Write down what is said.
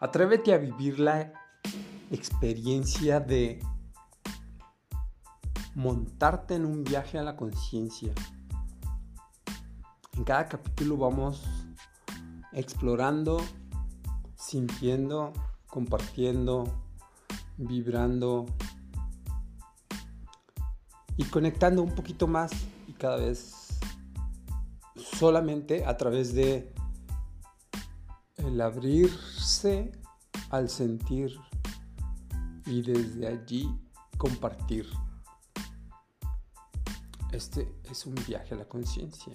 Atrévete a vivir la experiencia de montarte en un viaje a la conciencia. En cada capítulo vamos explorando, sintiendo, compartiendo, vibrando y conectando un poquito más y cada vez solamente a través de el abrirse al sentir y desde allí compartir. Este es un viaje a la conciencia.